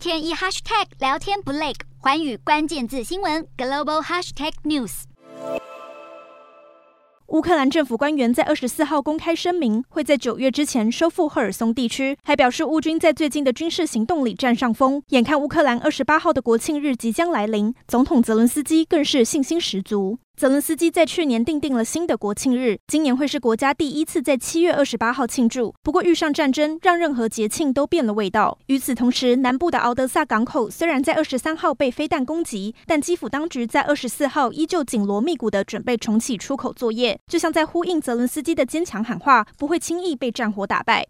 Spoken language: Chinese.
天一 hashtag 聊天不累，寰宇关键字新闻 global hashtag news。乌克兰政府官员在二十四号公开声明，会在九月之前收复赫尔松地区，还表示乌军在最近的军事行动里占上风。眼看乌克兰二十八号的国庆日即将来临，总统泽伦斯基更是信心十足。泽伦斯基在去年订定了新的国庆日，今年会是国家第一次在七月二十八号庆祝。不过遇上战争，让任何节庆都变了味道。与此同时，南部的敖德萨港口虽然在二十三号被飞弹攻击，但基辅当局在二十四号依旧紧锣密鼓的准备重启出口作业，就像在呼应泽伦斯基的坚强喊话，不会轻易被战火打败。